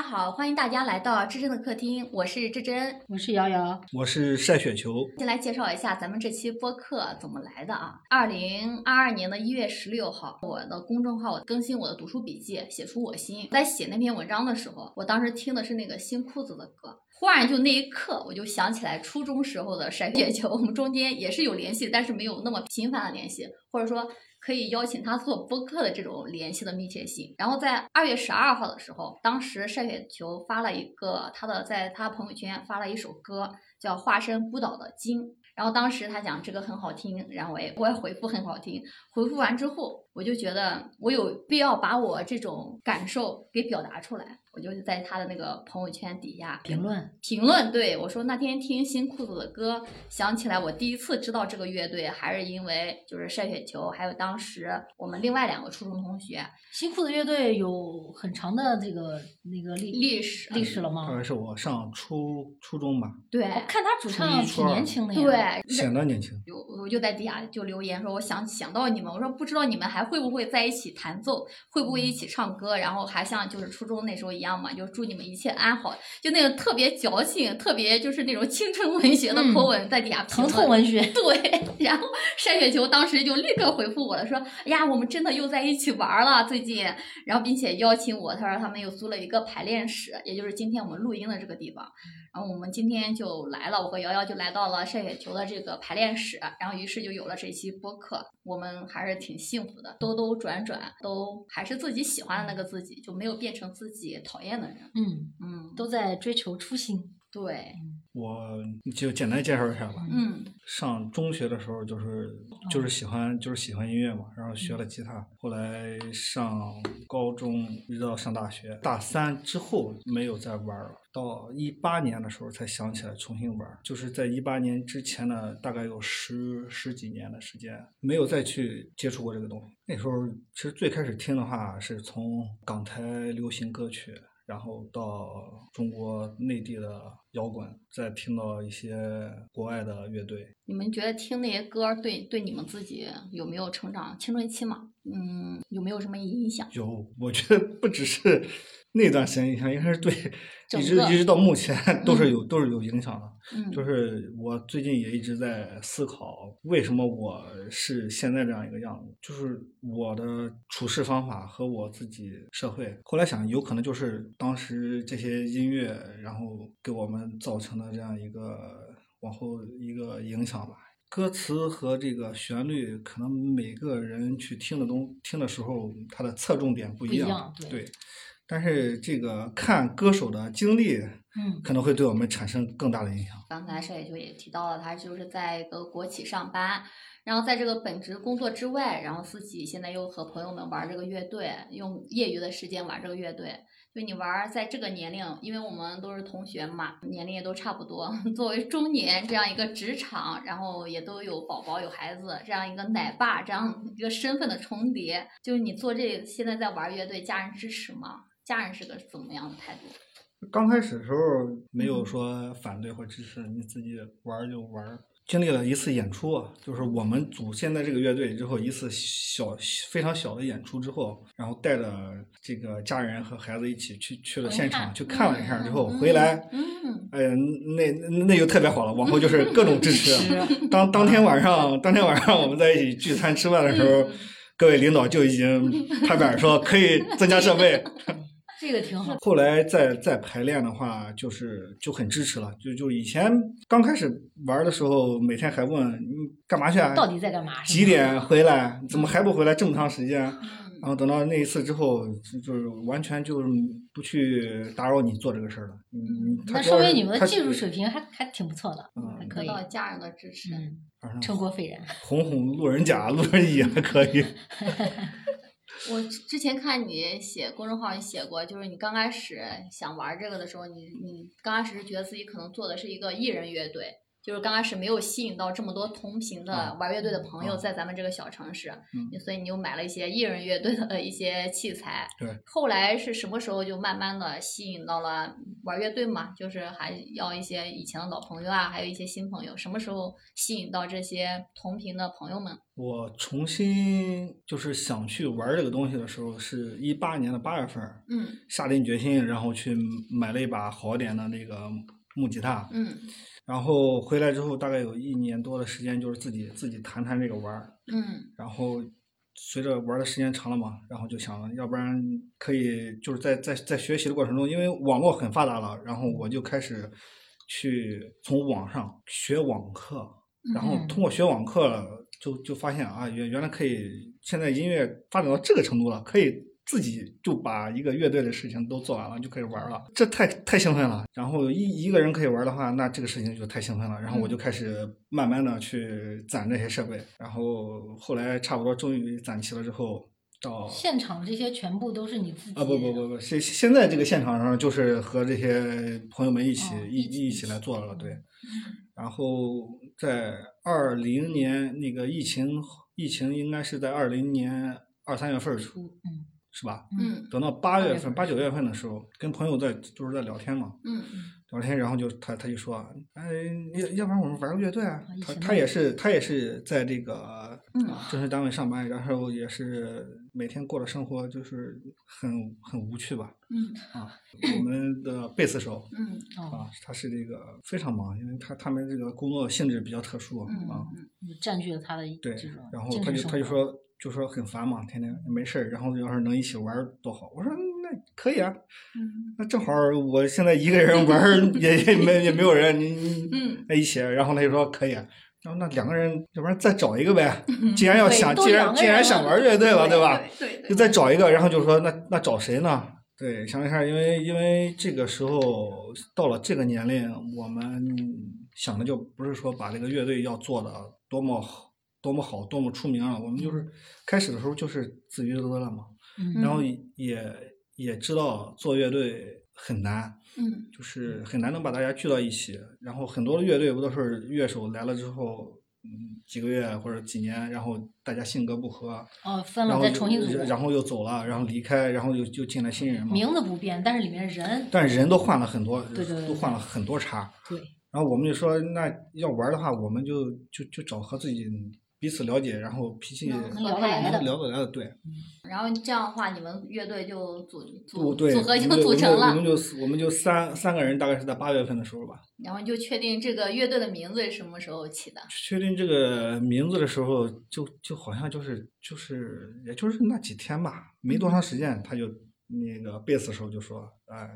家好，欢迎大家来到芝臻的客厅，我是芝臻。我是瑶瑶，我是晒雪球，先来介绍一下咱们这期播客怎么来的啊？二零二二年的一月十六号，我的公众号更新我的读书笔记，写出我心。在写那篇文章的时候，我当时听的是那个新裤子的歌，忽然就那一刻，我就想起来初中时候的晒雪球，我们中间也是有联系，但是没有那么频繁的联系，或者说。可以邀请他做播客的这种联系的密切性。然后在二月十二号的时候，当时晒雪球发了一个他的，在他朋友圈发了一首歌，叫《化身孤岛的鲸》。然后当时他讲这个很好听，然后我也我也回复很好听。回复完之后，我就觉得我有必要把我这种感受给表达出来。我就在他的那个朋友圈底下评论评论，对我说那天听新裤子的歌，想起来我第一次知道这个乐队，还是因为就是晒雪球，还有当时我们另外两个初中同学。新裤子乐队有很长的这个那个历历史历史了吗？大概是我上初初中吧，对，我看他主唱挺年轻的呀，对，显得年轻。就我就在底下就留言说，我想想到你们，我说不知道你们还会不会在一起弹奏，会不会一起唱歌，然后还像就是初中那时候一样嘛，就祝你们一切安好，就那种特别矫情，特别就是那种青春文学的口吻在底下疼痛文学。对，然后晒雪球当时就立刻回复我了，说，哎呀，我们真的又在一起玩了最近，然后并且邀请我，他说他们又租了一个排练室，也就是今天我们录音的这个地方。然后我们今天就来了，我和瑶瑶就来到了晒雪球的这个排练室，然后于是就有了这期播客。我们还是挺幸福的，兜兜转转都还是自己喜欢的那个自己，就没有变成自己讨厌的人。嗯嗯，都在追求初心。对，我就简单介绍一下吧。嗯，上中学的时候就是就是喜欢就是喜欢音乐嘛，然后学了吉他。后来上高中一直到上大学，大三之后没有再玩了。到一八年的时候才想起来重新玩，就是在一八年之前呢，大概有十十几年的时间没有再去接触过这个东西。那时候其实最开始听的话是从港台流行歌曲。然后到中国内地的摇滚，再听到一些国外的乐队。你们觉得听那些歌对对你们自己有没有成长青春期嘛？嗯，有没有什么影响？有，我觉得不只是那段时间影响，应该是对 一直一直到目前都是有都是有影响的。嗯，就是我最近也一直在思考，为什么我是现在这样一个样子？就是我的处事方法和我自己社会。后来想，有可能就是当时这些音乐，然后给我们造成的这样一个往后一个影响吧。歌词和这个旋律，可能每个人去听的东听的时候，它的侧重点不一样。对。但是这个看歌手的经历，嗯，可能会对我们产生更大的影响。刚才邵野就也提到了，他就是在一个国企上班，然后在这个本职工作之外，然后自己现在又和朋友们玩这个乐队，用业余的时间玩这个乐队。就你玩在这个年龄，因为我们都是同学嘛，年龄也都差不多。作为中年这样一个职场，然后也都有宝宝有孩子，这样一个奶爸这样一个身份的重叠，就是你做这现在在玩乐队，家人支持吗？家人是个怎么样的态度？刚开始的时候没有说反对或支持，你自己玩就玩。经历了一次演出，就是我们组现在这个乐队之后一次小非常小的演出之后，然后带着这个家人和孩子一起去去了现场去看了一下之后回来，嗯，哎呀，那那就特别好了，往后就是各种支持。当当天晚上，当天晚上我们在一起聚餐吃饭的时候，各位领导就已经拍板说可以增加设备。这个挺好。后来再再排练的话，就是就很支持了。就就以前刚开始玩的时候，每天还问你干嘛去啊？到底在干嘛？几点回来？怎么还不回来？这么长时间。然后等到那一次之后，就是完全就是不去打扰你做这个事儿了。嗯，那说明你们的技术水平还还挺不错的，还可以。得到家人的支持，成果斐然。哄哄路人甲、路人乙还可以。我之前看你写公众号，你写过，就是你刚开始想玩这个的时候，你你刚开始是觉得自己可能做的是一个艺人乐队，就是刚开始没有吸引到这么多同频的啊玩乐队的朋友啊在咱们这个小城市，嗯所以你又买了一些艺人乐队的一些器材。对。后来是什么时候就慢慢的吸引到了玩乐队嘛？就是还要一些以前的老朋友啊，还有一些新朋友。什么时候吸引到这些同频的朋友们？我重新就是想去玩这个东西的时候，是一八年的八月份，嗯下定决心，然后去买了一把好点的那个木吉他，嗯。然后回来之后大概有一年多的时间，就是自己自己弹弹这个玩儿，嗯。然后随着玩的时间长了嘛，然后就想，要不然可以就是在在在学习的过程中，因为网络很发达了，然后我就开始去从网上学网课，然后嗯通过学网课就就发现啊，原原来可以，现在音乐发展到这个程度了，可以自己就把一个乐队的事情都做完了，就可以玩了，这太太兴奋了。然后一一个人可以玩的话，那这个事情就太兴奋了。然后我就开始慢慢的去攒这些设备，然后后来差不多终于攒齐了之后，到现场这些全部都是你自己啊不不不不，现现在这个现场上就是和这些朋友们一起、哦一一起来做了，对。嗯然后在二零年那个疫情，疫情应该是在二零年二三月份儿出嗯是吧？嗯等到八月月份份、八九月份的时候，跟朋友在就是在聊天嘛，嗯聊天，然后就他他就说，哎，要要不然我们玩个乐队啊？他他也是他也是在这个嗯正式单位上班，然后也是每天过的生活就是很很无趣吧。嗯啊，我们的贝斯手嗯哦啊，他是这个非常忙，因为他他们这个工作性质比较特殊嗯啊。就占据了他的对然后他就他就说就说很烦嘛，天天没事儿，然后要是能一起玩儿多好。我说那可以啊，嗯那正好我现在一个人玩儿 也也没也没有人，你你一起，然后他就说可以啊。然后那两个人，要不然再找一个呗。既然要想，既然既然想玩乐队了，对吧？？对对就再找一个，然后就说那那找谁呢？对，想一下，因为因为这个时候到了这个年龄，我们想的就不是说把这个乐队要做的多么好、多么好、多么出名了，我们就是开始的时候就是自娱自乐了嘛，嗯然后也也知道做乐队很难，嗯就是很难能把大家聚到一起。然后很多的乐队不都是乐手来了之后，嗯，几个月或者几年，然后大家性格不合，哦分了然后又再重新组，然后又走了，然后离开，然后又就进来新人嘛。名字不变，但是里面人但人都换了很多，对对对都换了很多茬。对然后我们就说，那要玩的话，我们就就就找和自己彼此了解，然后脾气能能聊得来聊得来的，对。然后这样的话，你们乐队就组组组合就我们就组成了我们，就我们就三三个人，大概是在八月份的时候吧。然后就确定这个乐队的名字是什么时候起的？确定这个名字的时候，就就好像就是就是也就是那几天吧，没多长时间，他就那个贝斯手就说，啊、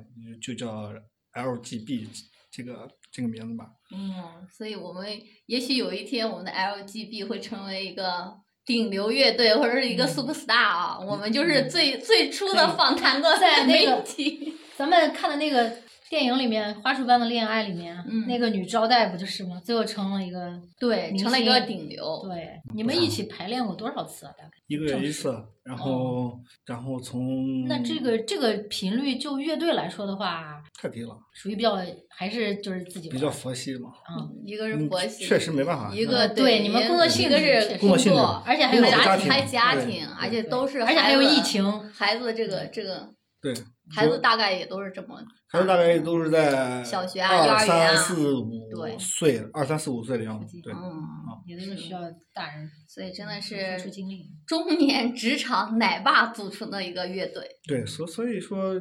就叫 LGB 这个这个名字吧。嗯，所以我们也许有一天我们的 LGB 会成为一个顶流乐队或者是一个嗯 super star 啊，我们就是嗯最最初的访谈的媒在那个体。咱们看的那个电影里面《花束般的恋爱》里面，嗯那个女招待不就是吗？最后成了一个对，成了一个顶流。对，你们一起排练过多少次啊？大概一个月一次，然后、然后从那这个这个频率，就乐队来说的话，太低了，属于比较还是就是自己比较佛系嘛。嗯，一个是嗯佛系，确实没办法。一个嗯对你们工作性一个是工作而且还有家庭家还家对庭，而且都是而且还有疫情孩子这个这个对，孩子大概也都是这么孩子大概都是在小学啊幼二儿园啊三四五对岁，二三四五岁的样子。对，嗯，也都是需要大人所以真的付是出精力。中年职场奶爸组成的一个乐队。对，所所以说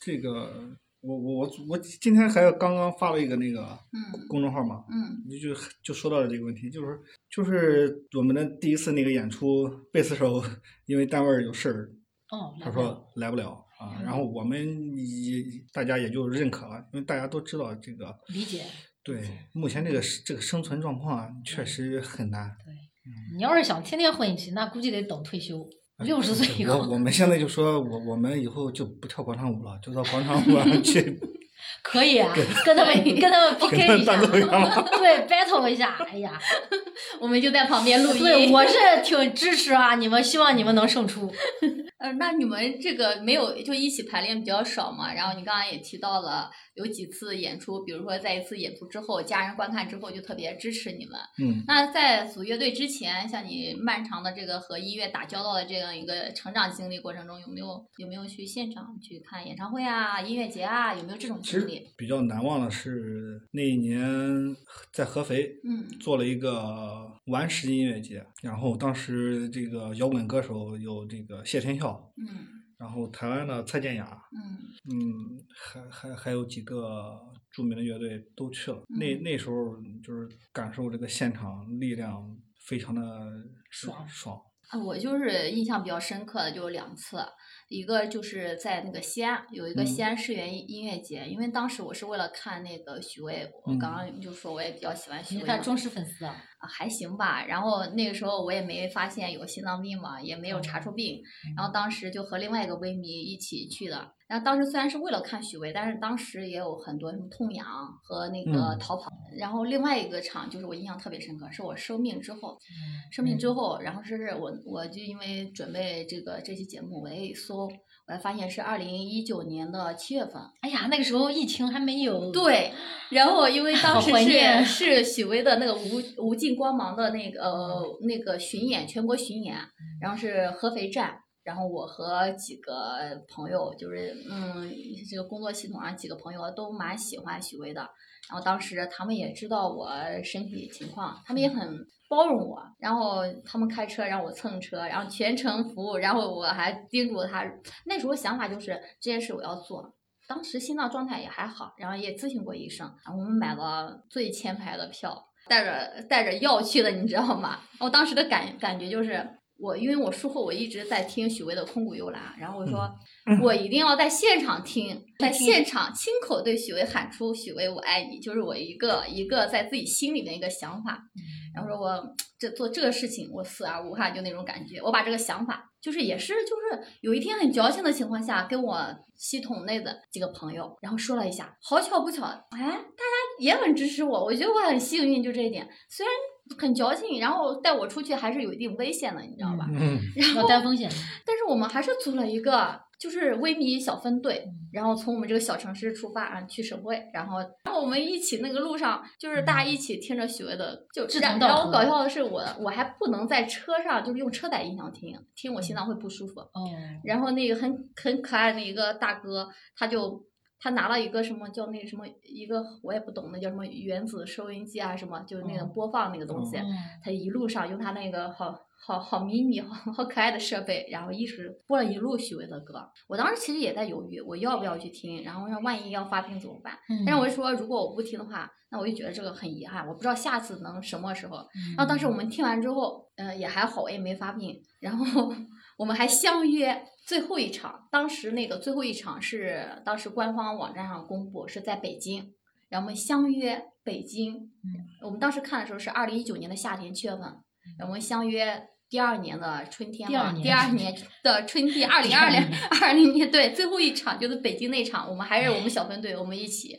这个，我我我我今天还刚刚发了一个那个嗯公众号嘛，嗯就就就说到了这个问题，就是就是我们的第一次那个演出，贝斯手 因为单位有事儿，哦，他说来不了啊，嗯然后我们也大家也就认可了，因为大家都知道这个理解。对目前这个这个生存状况啊，确实很难。对，你要是想天天混一起，那估计得等退休，六十岁以后我我们现在就说我我们以后就不跳广场舞了，就到广场舞上去可以啊，跟他们跟他们 PK 一下。对 battle 一下。哎呀，我们就在旁边录音。对，我是挺支持啊，你们希望你们能胜出。呃，那你们这个没有就一起排练比较少嘛？然后你刚刚也提到了有几次演出，比如说在一次演出之后，家人观看之后就特别支持你们。嗯，那在组乐队之前，像你漫长的这个和音乐打交道的这样一个成长经历过程中，有没有有没有去现场去看演唱会啊、音乐节啊？有没有这种经历？比较难忘的是那一年在合肥，嗯做了一个顽石音乐节，然后当时这个摇滚歌手有这个谢天笑，嗯然后台湾的蔡健雅，嗯嗯，还还还有几个著名的乐队都去了。那嗯那时候就是感受这个现场力量非常的爽爽。啊，我就是印象比较深刻的就有两次，一个就是在那个西安有一个嗯。西安世园音音乐节，因为当时我是为了看那个许巍，我嗯。刚刚就说我也比较喜欢许巍嘛，你看忠实粉丝啊，啊还行吧。然后那个时候我也没发现有心脏病嘛，也没有查出病，然后当时就和另外一个微迷一起去的。然后当时虽然是为了看许巍，但是当时也有很多什么痛痒和那个嗯。逃跑。然后另外一个场就是我印象特别深刻，是我生病之后，生病之后，然后是我我就因为准备这个这期节目，我也一搜，我才发现是二零一九年的七月份。哎呀，那个时候疫情还没有，对，然后因为当时是是许巍的那个无无尽光芒的那个呃那个巡演，全国巡演，然后是合肥站。然后我和几个朋友，就是嗯，这个工作系统上几个朋友都蛮喜欢许巍的。然后当时他们也知道我身体情况，他们也很包容我。然后他们开车让我蹭车，然后全程服务。然后我还叮嘱他，那时候想法就是这件事我要做。当时心脏状态也还好，然后也咨询过医生，然后我们买了最前排的票，带着带着药去的，你知道吗？我当时的感感觉就是。我因为我术后我一直在听许巍的《空谷幽兰》，然后我说、我一定要在现场听，在现场亲口对许巍喊出“许巍我爱你”，就是我一个一个在自己心里的一个想法。然后说我这做这个事情我死而无憾，就那种感觉。我把这个想法，就是也是就是有一天很矫情的情况下，跟我系统内的几个朋友，然后说了一下，好巧不巧，哎，大家也很支持我，我觉得我很幸运，就这一点。虽然很矫情，然后带我出去还是有一定危险的，你知道吧？嗯，要然后担风险。但是我们还是组了一个就是微米小分队嗯，然后从我们这个小城市出发啊去省会，然后然后我们一起那个路上就是大家一起听着许巍的，就志然后搞笑的是我我还不能在车上就是用车载音响听，听我心脏会不舒服。哦，然后那个很很可爱的一个大哥，他就他拿了一个什么叫那个什么一个我也不懂，那叫什么原子收音机啊什么，就是那种嗯播放那个东西。嗯他一路上用他那个好好好迷你、好好可爱的设备，然后一直播了一路许巍的歌。我当时其实也在犹豫，我要不要去听，然后说万一要发病怎么办？嗯但是我就说，如果我不听的话，那我就觉得这个很遗憾，我不知道下次能什么时候。然后当时我们听完之后，呃，也还好，我也没发病。然后 我们还相约最后一场，当时那个最后一场是当时官方网站上公布是在北京，然后我们相约北京。嗯我们当时看的时候是二零一九年的夏天七月份，我们相约。第二年的春天嘛，第二年的春天，二 零二零二零年对最后一场就是北京那场，我们还是我们小分队，我们一起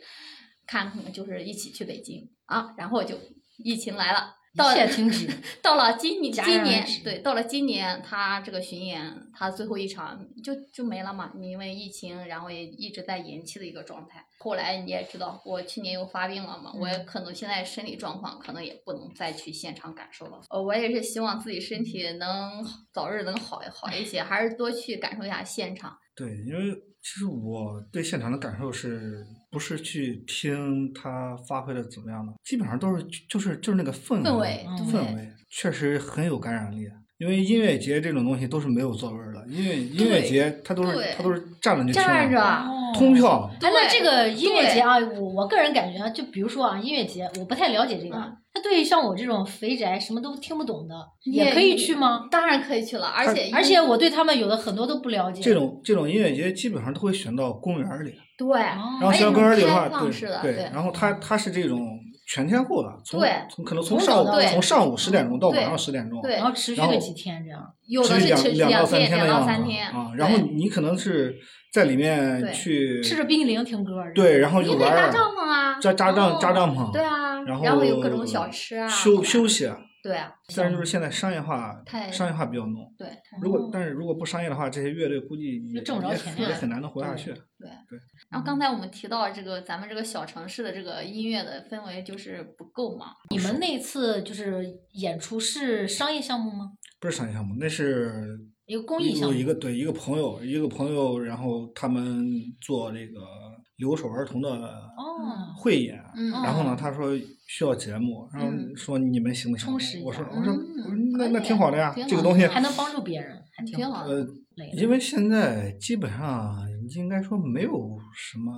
看，就是一起去北京啊，然后就疫情来了，到一切停止。到了今年，今年对，到了今年，他这个巡演，他最后一场就就没了嘛，因为疫情，然后也一直在延期的一个状态。后来你也知道，我去年又发病了嘛，我也嗯可能现在身体状况可能也不能再去现场感受了。呃，我也是希望自己身体能早日能好好一些，还是多去感受一下现场。对，因为其实我对现场的感受是不是去听他发挥的怎么样的，基本上都是就是就是那个氛氛围氛围确实很有感染力。因为音乐节这种东西都是没有座位的，因为音乐节它都是对它都是站着就听通票。哎，那这个音乐节啊，我我个人感觉啊，就比如说啊，音乐节我不太了解这个嗯，它对于像我这种肥宅什么都听不懂的，也可以去吗？当然可以去了，而且而且我对他们有的很多都不了解。这种这种音乐节基本上都会选到公园里，对，哦然后而且选到公园里的话，对对然后它它是这种全天候的，从从可能从从上午从上午十点钟到晚上十点钟，然后持续几天这样。有的持续是两两到三天，的样子到三天啊。然后你可能是在里面去吃着冰淇淋听歌儿。对，然后就玩儿帐篷啊，扎扎帐扎哦帐篷，对啊，然后然后有各种小吃啊，休休息，对啊，但是就是现在商业化太商业化比较浓。对如果但是如果不商业的话，这些乐队估计也就挣不着钱也很难能活下去。对对。然后刚才我们提到这个咱们这个小城市的这个音乐的氛围就是不够嘛。你们那次就是演出是商业项目吗？不是商业项目，那是一个公益项目。一个对一个朋友，一个朋友，然后他们做这个留守儿童的哦汇演，嗯然后呢哦，他说需要节目，然后嗯说你们行不行？我说我说嗯那那挺好的呀，这个东西还能帮助别人，还挺好的呃，因为现在基本上应该说没有什么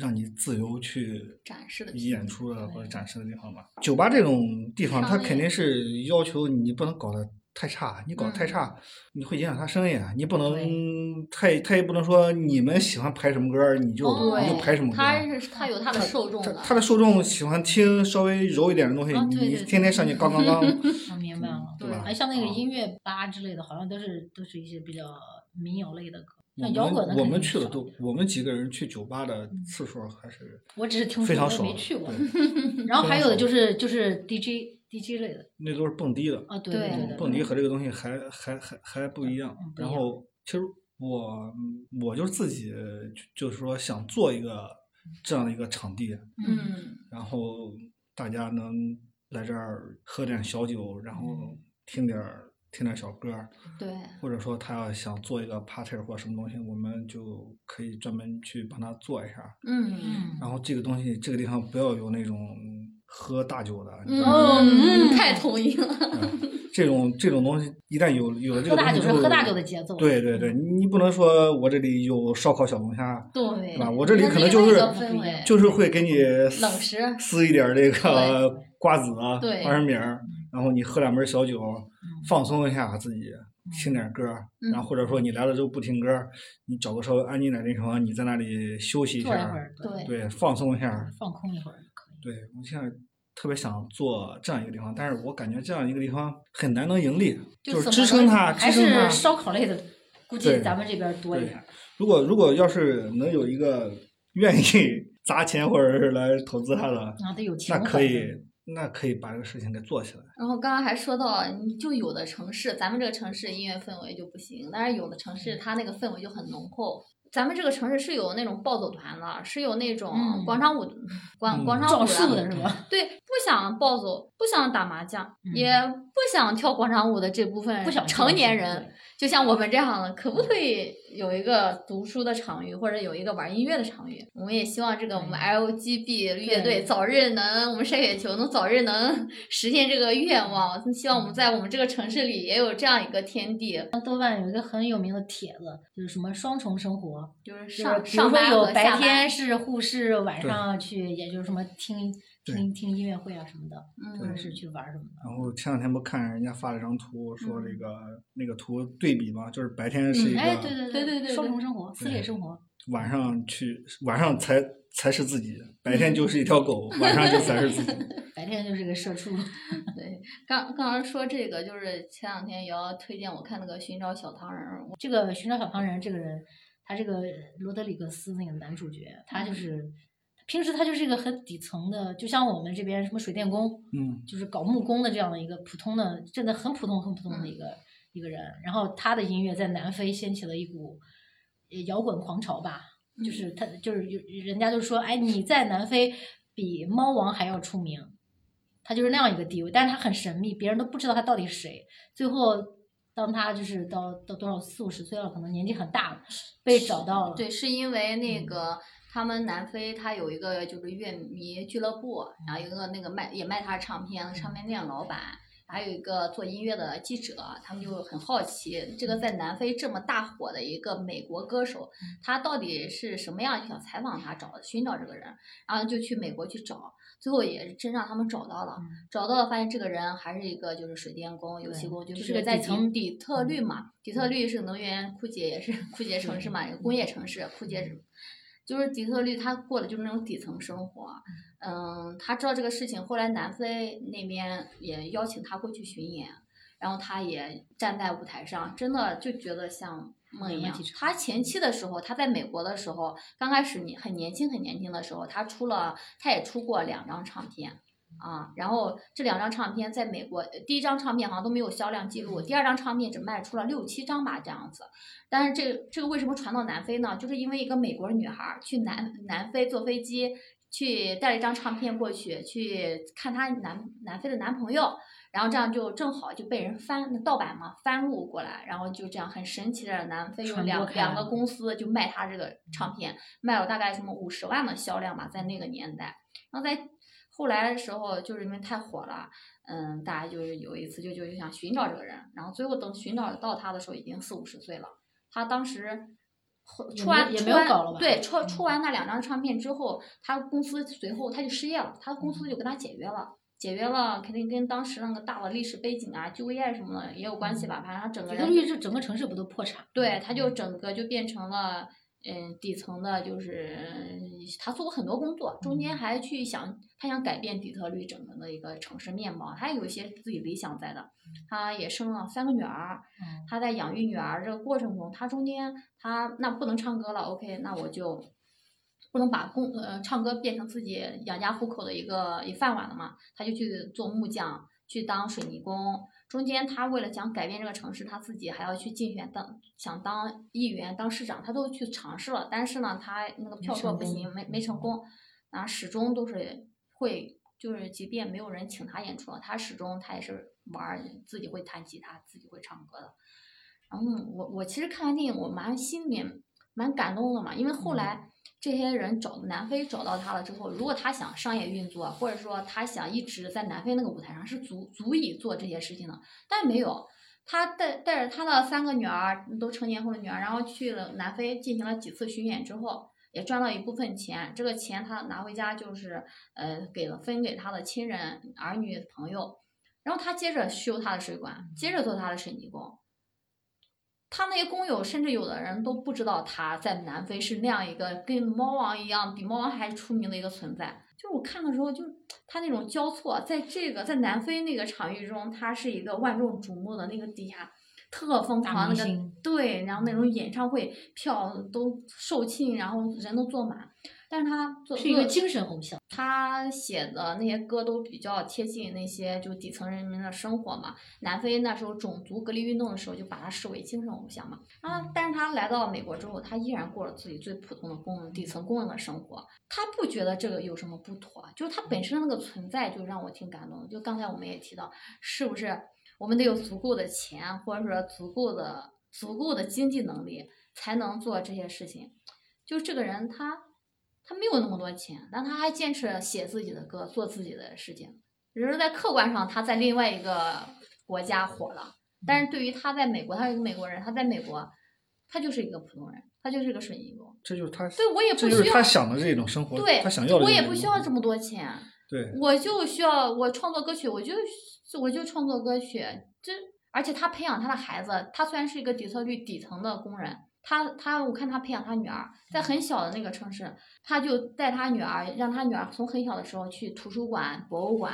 让你自由去展示的演出的或者展示的地方吧。酒吧这种地方，它肯定是要求你不能搞得太差，你搞得太嗯差，你会影响他生意啊。你不能对太他也不能说你们喜欢排什么歌，你就哦你就排什么歌他。是他有他的受众的，他他的受众喜欢听稍微柔一点的东西，你对天天上去刚刚刚，我，明白了。对吧？哎，像那个啊音乐吧之类的，好像都是都是一些比较民谣类的歌。我像摇滚的我肯定少们去的都，我们几个人去酒吧的次数还是我只是听说，我非常少的，没去过。对然后还有的就是就是 DJ DJ 类的。那都是蹦迪的。啊，对对对对，蹦迪和这个东西还还还还不一样然后其实我我就是自己就就是说想做一个这样的一个场地，嗯。然后大家能来这儿喝点小酒，然后嗯听点儿听点儿小歌儿，对。或者说他要想做一个 party 或者什么东西，我们就可以专门去帮他做一下。然后这个东西这个地方不要有那种喝大酒的，嗯，嗯太同意了，嗯这种这种东西一旦有有了这喝大个东西之后，酒是喝大酒的节奏。对对对，你你不能说我这里有烧烤小龙虾，对是吧？我这里可能就是就是会给你冷食撕一点儿这个 瓜子啊、对花生米儿，然后你喝两杯小酒，嗯放松一下自己，听点歌然后或者说你来了之后不听歌儿，你找个稍微安静点的地方，你在那里休息一下一，，对对，放松一下。放空一会儿。对我现在特别想做这样一个地方，但是我感觉这样一个地方很难能盈利，就是支撑它，还支撑它是。烧烤类的，估计咱们这边多一点。如果如果要是能有一个愿意 砸钱或者是来投资它的，啊，得有情怀。那可以，那可以把这个事情给做起来。然后刚刚还说到，你就有的城市，咱们这个城市音乐氛围就不行，但是有的城嗯市它那个氛围就很浓厚。咱们这个城市是有那种暴走团的，是有那种嗯。广场舞、广嗯广场舞的是吧？对，不想暴走，不想打麻将，嗯。也不想跳广场舞的这部分成年对人，就像我们这样的，可不可以有一个读书的场域，或者有一个玩音乐的场域？我们也希望这个我们 LGB 乐队早日能，我们晒雪球能早日能 实现这个愿望。希望我们在我们这个城市里也有这样一个天地，豆瓣有一个很有名的帖子，就是什么双重生活，就是上比如说上班有白。天是护士，晚上去也就是什么听对听听音乐会啊什么的，或者嗯，是去玩什么的。然后前两天不看人家发了一张图，说这嗯个、那个图对比嘛，就是白天是一个，哎，对对对对对对双重生活，撕裂生活。晚上去晚上才才是自己，白天就是一条狗，晚上就才是自己。白天就是个社畜。对，刚刚刚说这个，就是前两天也要推荐我看那个《寻找小糖人儿》，这个寻找小糖人这个人，他这个罗德里格斯那个男主角，他嗯就是平时他就是一个很底层的，就像我们这边什么水电工，嗯就是搞木工的这样的一个普通的，真的很普通很普通的一个、一个人。然后他的音乐在南非掀起了一股呃摇滚狂潮吧，就是他就是有人家就说，哎，你在南非比猫王还要出名，他就是那样一个地位，但是他很神秘，别人都不知道他到底是谁。最后，当他就是到到多少四五十岁了，可能年纪很大了，被找到了。对，是因为那嗯个他们南非他有一个就是乐迷俱乐部，然后有一个那个卖也卖他唱片的唱片店老板。还有一个做音乐的记者，他们就很好奇，这个在南非这么大火的一个美国歌手，他到底是什么样？就想采访他，找寻找这个人，然后就去美国去找，最后也是真让他们找到了。嗯找到了，发现这个人还是一个就是水电工、油漆工，就就是个在从底底特律嘛，底特律是能源枯竭，也是枯竭城市嘛，工业城市，枯竭嗯就是底特律，他过的就是那种底层生活。嗯，他知道这个事情，后来南非那边也邀请他过去巡演，然后他也站在舞台上，真的就觉得像梦一样他前期的时候，他在美国的时候，刚开始你很年轻很年轻的时候，他出了，他也出过两张唱片。啊，然后这两张唱片在美国，呃第一张唱片好像都没有销量记录，第二张唱片只卖出了六七张吧这样子。但是这个这个为什么传到南非呢？就是因为一个美国女孩儿去南南非坐飞机，去带了一张唱片过去，去看她南南非的男朋友，然后这样就正好就被人翻盗版嘛翻录过来，然后就这样很神奇的南非有两两个公司就卖她这个唱片，卖了大概什么五十万的销量吧，在那个年代。然后在后来的时候，就是因为太火了，嗯，大家就是有一次就就就想寻找这个人，然后最后等寻找到他的时候，已经四五十岁了。他当时后出没也没有完出完搞了吧对出出嗯完那两张唱片之后，他公司随后他就失业了，他公嗯司就跟他解约了。解约了，肯定跟当时那个大的历史背景啊、就业什么的也有关系吧。反正他整个人底特律这整个城市不都破产？对，他就整个就变成了，嗯，底层的，就是他做过很多工作，中间还去想，他想改变底特律整个的一个城市面貌，还有一些自己理想在的。他也生了三个女儿，嗯他在养育女儿这个过程中，他中间他那不能唱歌了，OK，那我就不能把工呃唱歌变成自己养家糊口的一个一饭碗了嘛，他就去做木匠，去当水泥工。中间他为了想改变这个城市，他自己还要去竞选当想当议员、当市长，他都去尝试了，但是呢，他那个票数不行，没没成功，啊，始终都是会，就是即便没有人请他演出了，他始终他也是玩儿，自己会弹吉他，自己会唱歌的。然后我我其实看完电影，我蛮心里面蛮感动的嘛，因为后来这些人找南非找到他了之后，如果他想商业运作，或者说他想一直在南非那个舞台上是足足以做这些事情的，但没有。他带带着他的三个女儿都成年后的女儿，然后去了南非进行了几次巡演之后，也赚到一部分钱。这个钱他拿回家就是呃给了分给他的亲人、儿女、朋友，然后他接着修他的水管，接着做他的水泥工。他那些工友，甚至有的人都不知道他在南非是那样一个跟猫王一样，比猫王还出名的一个存在。就我看的时候，就他那种交错，在这个在南非那个场域中，他是一个万众瞩目的那个底下特疯大狂那个对，然后那种演唱会票都售罄，然后人都坐满。但是他做做是一个精神偶像。他写的那些歌都比较贴近那些就底层人民的生活嘛。南非那时候种族隔离运动的时候，就把他视为精神偶像嘛。啊，但是他来到美国之后，他依然过了自己最普通的工人、底层工人的生活。他不觉得这个有什么不妥，就是他本身的那个存在就让我挺感动的。就刚才我们也提到，是不是我们得有足够的钱，或者说足够的足够的经济能力，才能做这些事情？就这个人他。他没有那么多钱，但他还坚持写自己的歌，做自己的事情。只是在客观上，他在另外一个国家火了，但是对于他在美国，他是一个美国人，他在美国，他就是一个普通人，他就是一个水泥工。这就是他，对我也不这就是需要他想的这种生活，对，他想要的我也不需要这么多钱，对，我就需要我创作歌曲，我就我就创作歌曲。这而且他培养他的孩子，他虽然是一个底特律底层的工人，他他我看他培养他女儿，在很小的那个城市，他就带他女儿，让他女儿从很小的时候去图书馆、博物馆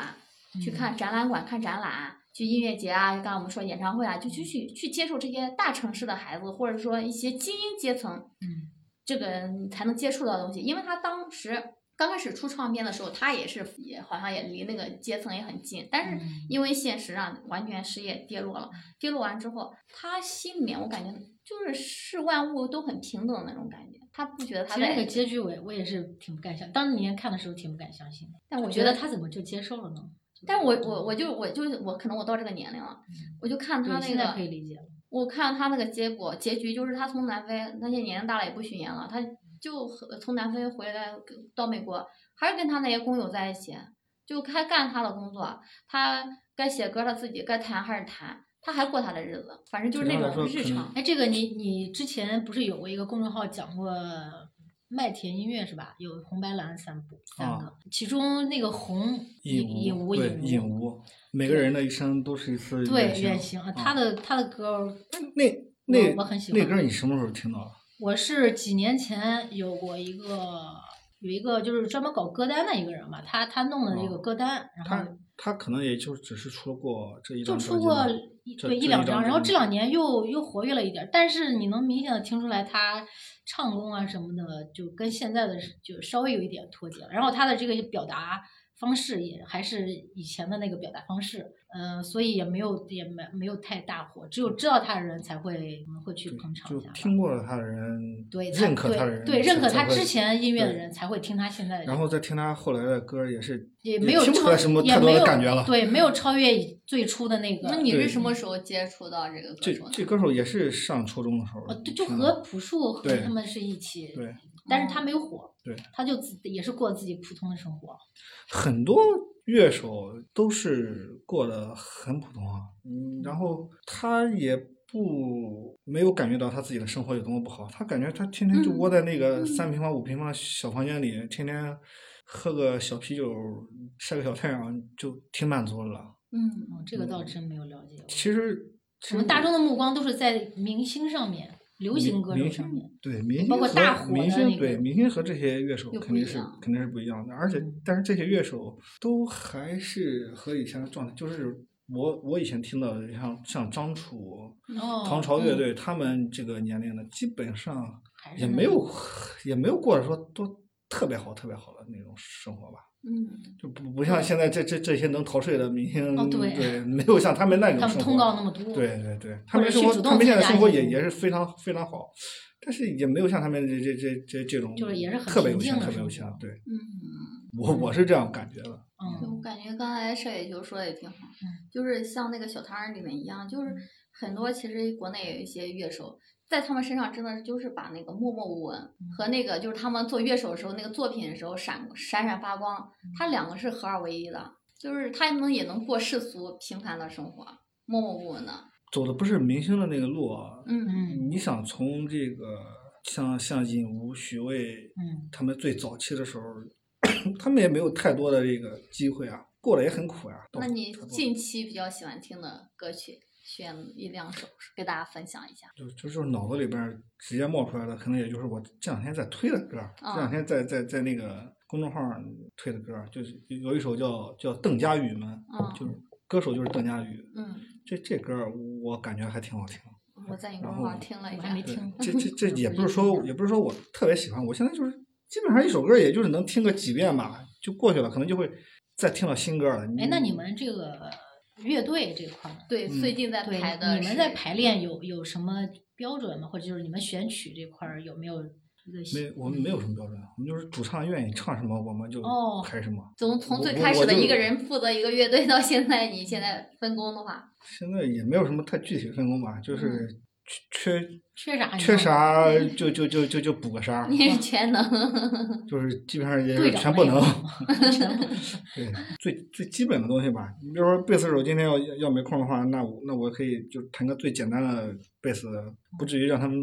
去嗯看展览馆、看展览。去音乐节啊，刚刚我们说演唱会啊，就去去去接触这些大城市的孩子，或者说一些精英阶层，嗯这个才能接触到的东西。因为他当时刚开始出唱片的时候，他也是也好像也离那个阶层也很近，但是嗯因为现实啊完全失业跌落了。跌落完之后，他心里面我感觉就是视万物都很平等的那种感觉，他不觉得他在其实那个。结局我也我也是挺不敢相，当年看的时候挺不敢相信的。但我我觉得他怎么就接受了呢？但是我我我就我就我可能我到这个年龄了，我就看他那对现在个可以理解了。我看他那个结果，结局就是他从南非，那些年龄大了也不巡演了，他就和从南非回来到美国，还是跟他那些工友在一起，就还干他的工作，他该写歌他自己，该弹还是弹，他还过他的日子，反正就是那种日常。哎，这个你你之前不是有过一个公众号讲过麦田音乐是吧？有红白蓝三部三个，其中那个红引引无对引引无，每个人的一生都是一次对远远行啊，他的他的歌，那那我很喜那歌你什么时候听到的？我是几年前有过一个有一个就是专门搞歌单的一个人嘛，他他弄的这个哦歌单，然后他他可能也就只是出过这一就张出过一对一两张，然后这两年又又活跃了一点儿，但是你能明显的听出来他唱功啊什么的，就跟现在的就稍微有一点脱节了。然后他的这个表达方式也还是以前的那个表达方式，嗯、所以也没有也没没有太大火，只有知道他的人才会会去捧场。听过了他的人，对认可他的人对对认可他之前音乐的人才会听他现在的，然后再听他后来的歌，也是也没有超听不出来什么太多也没有的感觉了。对，没有超越最初的那个。那你是什么时候接触到这个歌手的？这歌手也是上初中的时候哦，对，就和朴树和他们是一起，对但是他没有火，对他就自也是过自己普通的生活。很多乐手都是过得很普通啊，嗯，然后他也不没有感觉到他自己的生活有多么不好，他感觉他天天就嗯窝在那个三平方五平方的小房间里，天天喝个小啤酒，晒个小太阳，就挺满足的了。嗯，哦，这个倒真没有了解过。其实，其实我们大众的目光都是在明星上面，流行歌手明星上面。对明星包括和大火明星对明星和这些乐手肯定是肯定是不一样的，而且嗯但是这些乐手都还是和以前的状态，就是我我以前听到的像像张楚、哦，唐朝乐嗯队他们这个年龄的，基本上也没有也没有过着说多特别好特别好的那种生活吧。嗯，就不不像现在这这这些能逃税的明星，哦对没有像他们那种生活。他们通告那么多。对对对，他们生活，他们现在生活也也是非常非常好，但是也没有像他们这这这这这种，就是也是很特别有钱，平静的特别有生活。钱对，嗯，我我是这样感觉的。嗯，我感觉刚才舍野球说的也挺好，嗯就是像那个小摊儿里面一样，就是嗯很多其实国内有一些乐手，在他们身上真的就是把那个默默无闻嗯和那个就是他们做乐手的时候那个作品的时候闪闪闪发光，嗯他两个是合二为一的，就是他们也能过世俗平凡的生活，默默无闻的，走的不是明星的那个路啊，嗯。嗯。你想从这个像像尹吾、许巍嗯。他们最早期的时候，他们也没有太多的这个机会啊，过得也很苦呀、到那你近期比较喜欢听的歌曲，选一两首给大家分享一下。就就就是脑子里边直接冒出来的，可能也就是我这两天在推的歌儿，这两啊天在在在那个公众号上推的歌，就是有一首叫叫邓家宇们，嗯就是歌手就是邓家宇，嗯，这这歌我感觉还挺好听。我在你公然众号听了一下，没对听，这这这也不是说也不是说我特别喜欢，我现在就是基本上一首歌也就是能听个几遍吧，就过去了，可能就会再听到新歌了。哎，那你们这个乐队这块儿，对，嗯最近在排的你们在排练有有什么标准吗？或者就是你们选曲这块儿有没有一个没我们没有什么标准，我们就是主唱愿意唱什么我们就哦排什么。从从最开始的一个人负责一个乐队到现在，你现在分工的话，现在也没有什么太具体的分工吧，就是嗯缺缺啥？缺？啥 就就就就就补个啥，你是全能。就是基本上也是 全不能。对，最最基本的东西吧。你比如说贝斯手今天要要没空的话，那我那我可以就弹个最简单的贝斯，不至于让他们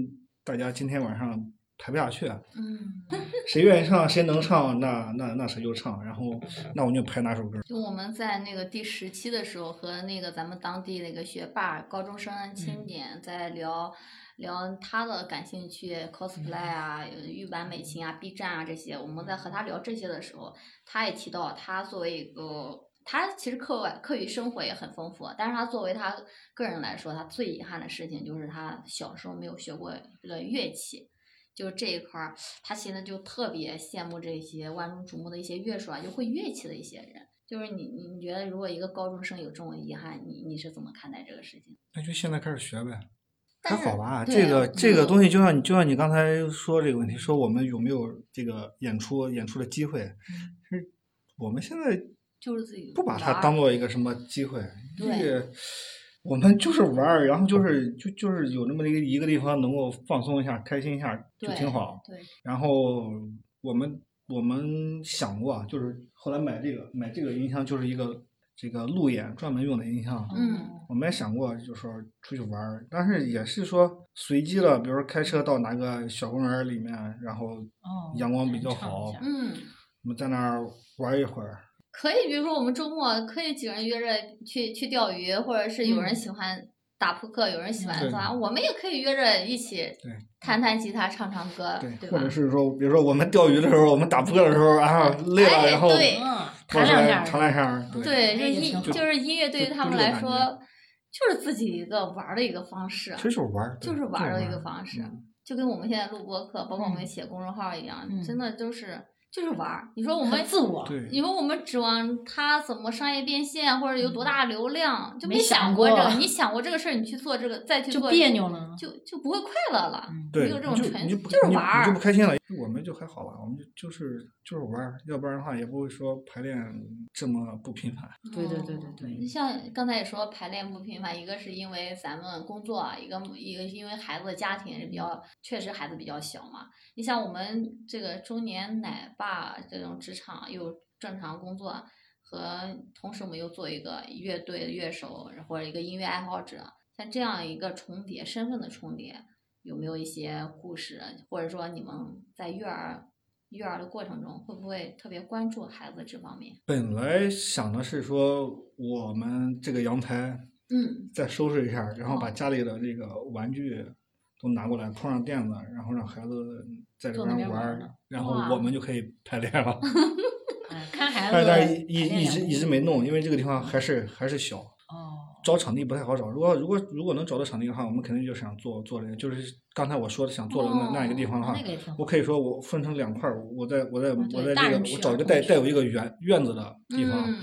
大家今天晚上排不下去。啊嗯，谁愿意唱谁能唱，那那那谁就唱，然后那我们就排哪首歌。就我们在那个第十期的时候，和那个咱们当地那个学霸、高中生青年在聊。聊他的感兴趣，cosplay 啊、玉版美琴啊、B 站啊这些。我们在和他聊这些的时候，他也提到，他作为一个，他其实课外课余生活也很丰富，但是他作为他个人来说，他最遗憾的事情就是他小时候没有学过这个乐器。就这一块儿，他现在就特别羡慕这些万众瞩目的一些乐手啊，就会乐器的一些人。就是你，你你觉得如果一个高中生有这种遗憾，你你是怎么看待这个事情？那就现在开始学呗。还好吧，这个这个东西，就像你就像你刚才说这个问题，说我们有没有这个演出演出的机会，其实我们现在就是自己不把它当做一个什么机会，这对个我们就是玩儿，然后就是就就是有那么一个一个地方能够放松一下、开心一下就挺好。对，然后我们我们想过啊，就是后来买这个买这个音箱就是一个这个路演专门用的音箱。嗯我们也想过，就是说出去玩儿，但是也是说随机的，比如说开车到哪个小公园儿里面，然后哦阳光比较好我们在那儿玩一会儿。可以，比如说我们周末可以几个人约着去去钓鱼，或者是有人嗯。喜欢打扑克，有人喜欢对。啥，我们也可以约着一起对。弹弹吉他、唱唱歌，对，对吧或者？是说，比如说我们钓鱼的时候，我们打扑克的时候啊，累了，哎然后弹两下儿，弹两下，对对，就音就是音乐对于他们来说，就是自己一个玩儿的一个方式其，实就是玩儿，就是玩儿的一个方式嗯。就跟我们现在录播课，包括我们嗯。写公众号一样，嗯真的都是就是玩儿。你说我们自我，你说我们指望他怎么商业变现，或者有多大流量，就没想想过过这个。你想过这个事儿，你去做这个，再去就做，别扭了。就就不会快乐了。嗯对，没有这种纯你就是你玩儿你就不开心了。我们就还好吧，我们就就是就是玩儿，要不然的话也不会说排练这么不频繁。对对对对对你像刚才也说排练不频繁，一个是因为咱们工作，啊一个一个因为孩子的家庭是比较，确实孩子比较小嘛。你像我们这个中年奶爸这种职场又正常工作，和同时我们又做一个乐队的乐手或者一个音乐爱好者，像这样一个重叠身份的重叠，有没有一些故事，或者说你们在育儿育儿的过程中，会不会特别关注孩子这方面？本来想的是说，我们这个阳台嗯。再收拾一下，然后把哦。家里的这个玩具都拿过来，铺上垫子，然后让孩子在里边玩玩，然后我们就可以排练了。哎，看孩但是但是一一一直一直没弄，因为这个地方还是还是小，哦，找场地不太好找。如果如果如果能找到场地的话，我们肯定就想做做这个，就是刚才我说的想做的那、那一个地方的话，我可以说我分成两块，我在我在我在这个我找一个带带有一个园院子的地方，嗯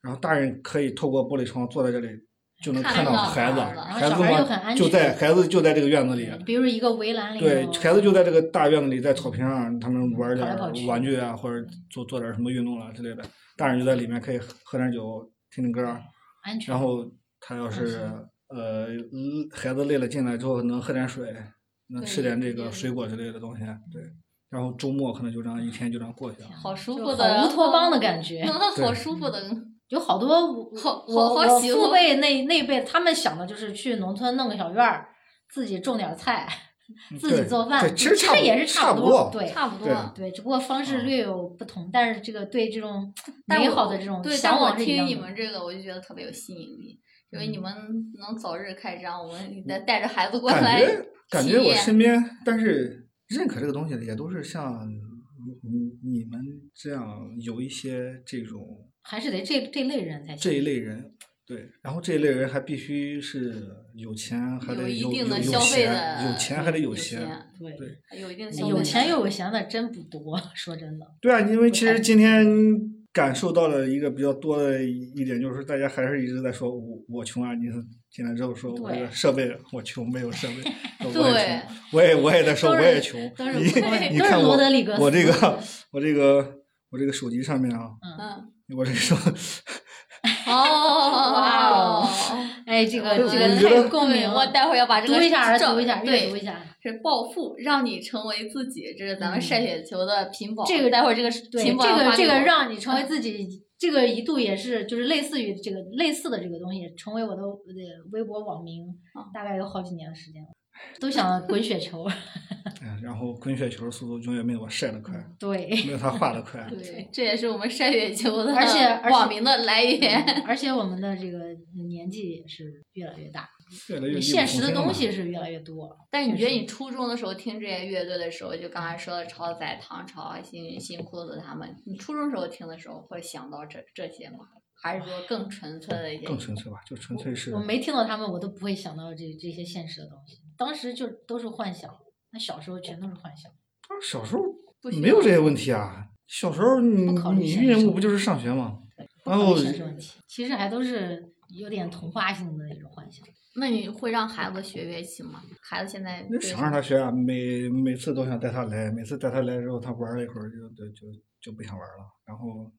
然后大人可以透过玻璃窗坐在这里。就能看到到孩子，孩子嘛就在孩子就在这个院子里，比如一个围栏里对，孩子就在这个大院子里，在草坪上，他们玩点玩具啊，或者做做点儿什么运动啊之类的。大人就在里面可以喝点酒，听听歌。安全。然后他要是呃嗯孩子累了进来之后能喝点水，能吃点这个水果之类的东西，对。然后周末可能就这样一天就这样过去了。好舒服的乌托邦的感觉好舒服的。有好多我好我好好我父辈那那辈他们想的就是去农村弄个小院儿，自己种点儿菜，自己做饭，其实也是差不多，对差不多。对对，只不过方式嗯略有不同，但是这个对这种美好的这种对，向但我听你往是一样的。们这个，我就觉得特别有吸引力，因为嗯你们能早日开张，我们再带着孩子过感来觉感觉我身边，但是认可这个东西的也都是像你你你们这样有一些这种还是得这这类人才行。这一类人，对，然后这一类人还必须是有钱，还得有一有有有定的消费闲的，有钱还得有闲。对，对有一定的消费有钱又有闲的真不多，说真的。对啊，因为其实今天感受到了一个比较多的一点，就是大家还是一直在说我我穷啊，你是进来之后说我这个对设备我穷，没有设备，说我也对穷，我也我也在说我也穷，都是你对都是你看我罗德里格我这斯个我这个 我这个手机上面啊，嗯，我这个手哦，哇哦 哎，这个我这个觉得太有共鸣了。待会儿要把这个读一下儿，照读一下，阅对读一下。是暴富，让你成为自己，这是咱们嗯晒雪球的屏保。这个待会儿这个对，屏保这个这个让你成为自己，这个一度也是就是类似于这个类似的这个东西，成为我的微博网名啊，大概有好几年的时间了，都想滚雪球。嗯然后滚雪球速度永远没有我晒的快，对，没有他画的快。对，这也是我们晒雪球的而且网名的来源。而且我们的这个年纪也是越来越大，越来越现实的东西是越来越多。但是你觉得你初中的时候听这些乐队的时候，就刚才说的超载、唐朝、新新裤子他们，你初中时候听的时候会想到这这些吗？还是说更纯粹的一些？更纯粹吧，就纯粹是我没听到他们，我都不会想到这这些现实的东西。当时就都是幻想，那小时候全都是幻想。小时候没有这些问题啊。小时候你不考虑你现实任务不就是上学吗？不考然后虑现实问题，其实还都是有点童话性的那种幻想。那你会让孩子学乐器吗？孩子现在那想让他学啊，每每次都想带他来，每次带他来之后，他玩了一会儿就就就就不想玩了，然后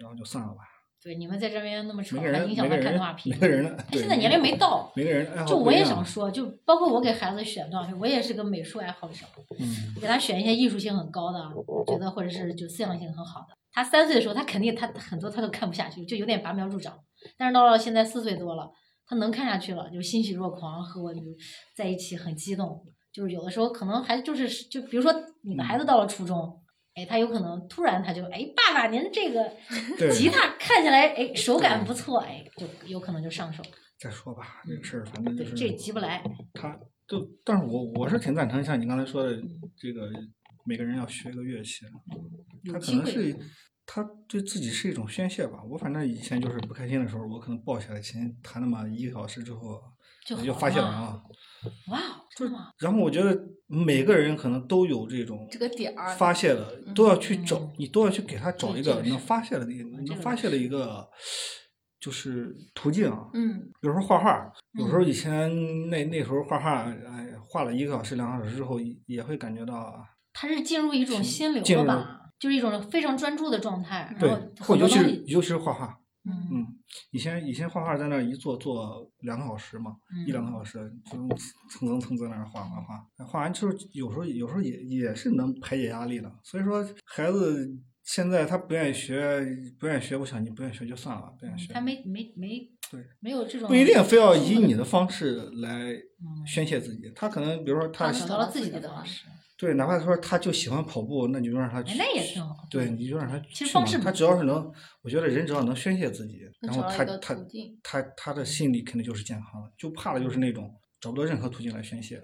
然后就算了吧。对，你们在这边那么吵，还影响他看动画片。每个人的他现在年龄没到。每个人爱好就我也想说，就包括我给孩子选动画片，我也是个美术爱好者，嗯，给他选一些艺术性很高的，觉得或者是就思想性很好的。他三岁的时候，他肯定他很多他都看不下去，就有点拔苗助长。但是到了现在四岁多了，他能看下去了，就欣喜若狂，和我就在一起很激动。就是有的时候可能还就是就比如说你的孩子到了初中，哎，他有可能突然他就哎爸爸您这个吉他看起来哎手感不错哎，就有可能就上手。再说吧，这个事儿反正就，是这急不来。他就，但是我我是挺赞成像你刚才说的这个，每个人要学一个乐器，他可能是他对自己是一种宣泄吧。我反正以前就是不开心的时候，我可能抱起来琴弹那么一个小时之后，就就发泄完了。哇哦，真的吗？然后我觉得每个人可能都有这种这个点儿发泄的，都要去找嗯，你都要去给他找一个能发泄的一个这个倒能发泄的一个就是途径啊。嗯有时候画画，有时候嗯以前那那时候画画，哎，画了一个小时、两个小时之后，也也会感觉到，他是进入一种心流了吧？就是一种非常专注的状态，对然后，或尤其是尤其是画画，嗯嗯，以前以前画画在那儿一坐坐两个小时嘛，一两个小时，就蹭蹭蹭在那儿画画画，画完之后有时候有时候也也是能排解压力的。所以说孩子现在他不愿意学，不愿意学，我想你不愿意学就算了，不愿意学他。没没没对没有这种不一定非要以你的方式来嗯宣泄自己，他可能比如说他他找到了自己的方式，对，哪怕说他就喜欢跑步，那你就让他哎去，那也挺好。对，你就让他其实去嘛他方式不只要是能，我觉得人只要能宣泄自己，然后他他他他的心理肯定就是健康的，就怕的就是那种找不到任何途径来宣泄，